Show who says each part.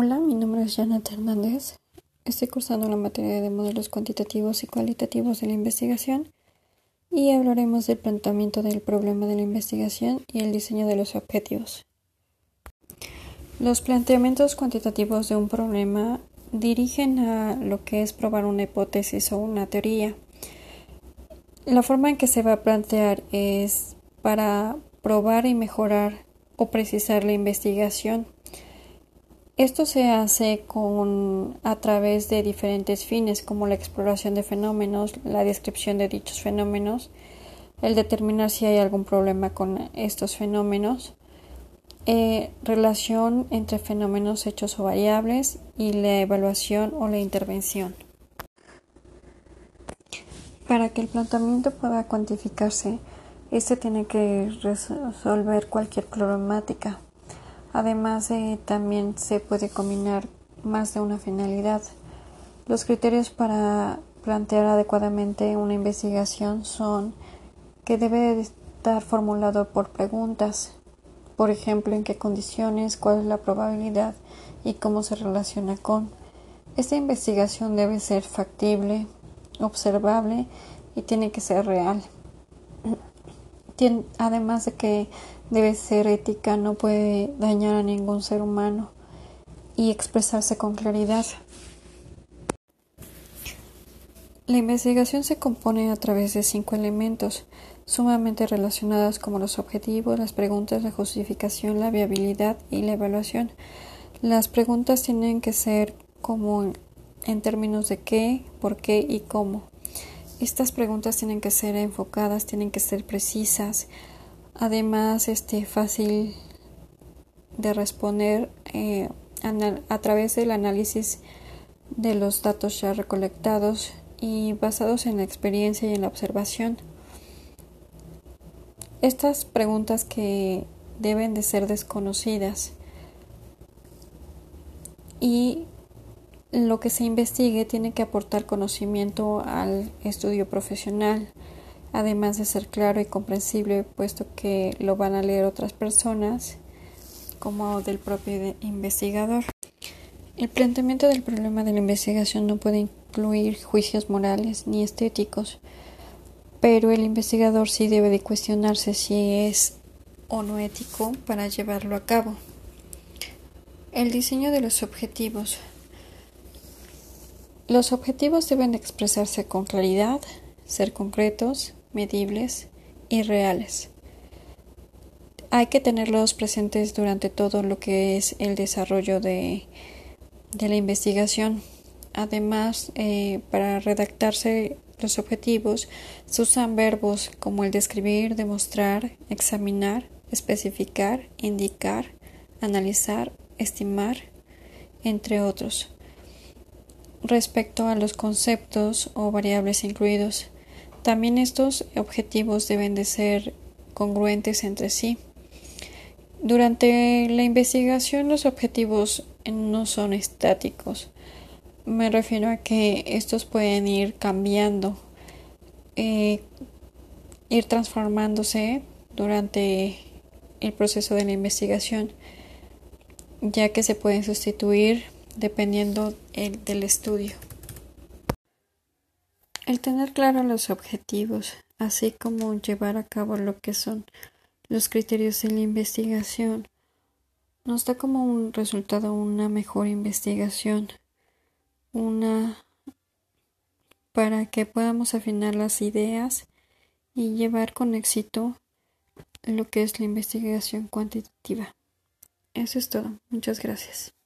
Speaker 1: Hola, mi nombre es Janet Hernández. Estoy cursando la materia de modelos cuantitativos y cualitativos de la investigación y hablaremos del planteamiento del problema de la investigación y el diseño de los objetivos. Los planteamientos cuantitativos de un problema dirigen a lo que es probar una hipótesis o una teoría. La forma en que se va a plantear es para probar y mejorar o precisar la investigación esto se hace con, a través de diferentes fines como la exploración de fenómenos, la descripción de dichos fenómenos, el determinar si hay algún problema con estos fenómenos, eh, relación entre fenómenos, hechos o variables y la evaluación o la intervención. Para que el planteamiento pueda cuantificarse, este tiene que resolver cualquier problemática Además, también se puede combinar más de una finalidad. Los criterios para plantear adecuadamente una investigación son que debe estar formulado por preguntas, por ejemplo, en qué condiciones, cuál es la probabilidad y cómo se relaciona con. Esta investigación debe ser factible, observable y tiene que ser real. Además de que debe ser ética, no puede dañar a ningún ser humano y expresarse con claridad. La investigación se compone a través de cinco elementos sumamente relacionados como los objetivos, las preguntas, la justificación, la viabilidad y la evaluación. Las preguntas tienen que ser como en términos de qué, por qué y cómo. Estas preguntas tienen que ser enfocadas, tienen que ser precisas, además este fácil de responder eh, a través del análisis de los datos ya recolectados y basados en la experiencia y en la observación. Estas preguntas que deben de ser desconocidas y lo que se investigue tiene que aportar conocimiento al estudio profesional, además de ser claro y comprensible, puesto que lo van a leer otras personas, como del propio investigador. El planteamiento del problema de la investigación no puede incluir juicios morales ni estéticos, pero el investigador sí debe de cuestionarse si es o no ético para llevarlo a cabo. El diseño de los objetivos. Los objetivos deben expresarse con claridad, ser concretos, medibles y reales. Hay que tenerlos presentes durante todo lo que es el desarrollo de, la investigación. Además, eh, para redactarse los objetivos se usan verbos como el describir, demostrar, examinar, especificar, indicar, analizar, estimar, entre otros. Respecto a los conceptos o variables incluidos, también estos objetivos deben de ser congruentes entre sí. Durante la investigación los objetivos no son estáticos. Me refiero a que estos pueden ir cambiando, eh, ir transformándose durante el proceso de la investigación, ya que se pueden sustituir dependiendo del estudio. El tener claro los objetivos, así como llevar a cabo lo que son los criterios de la investigación, nos da como un resultado una mejor investigación, una para que podamos afinar las ideas y llevar con éxito lo que es la investigación cuantitativa. Eso es todo. Muchas gracias.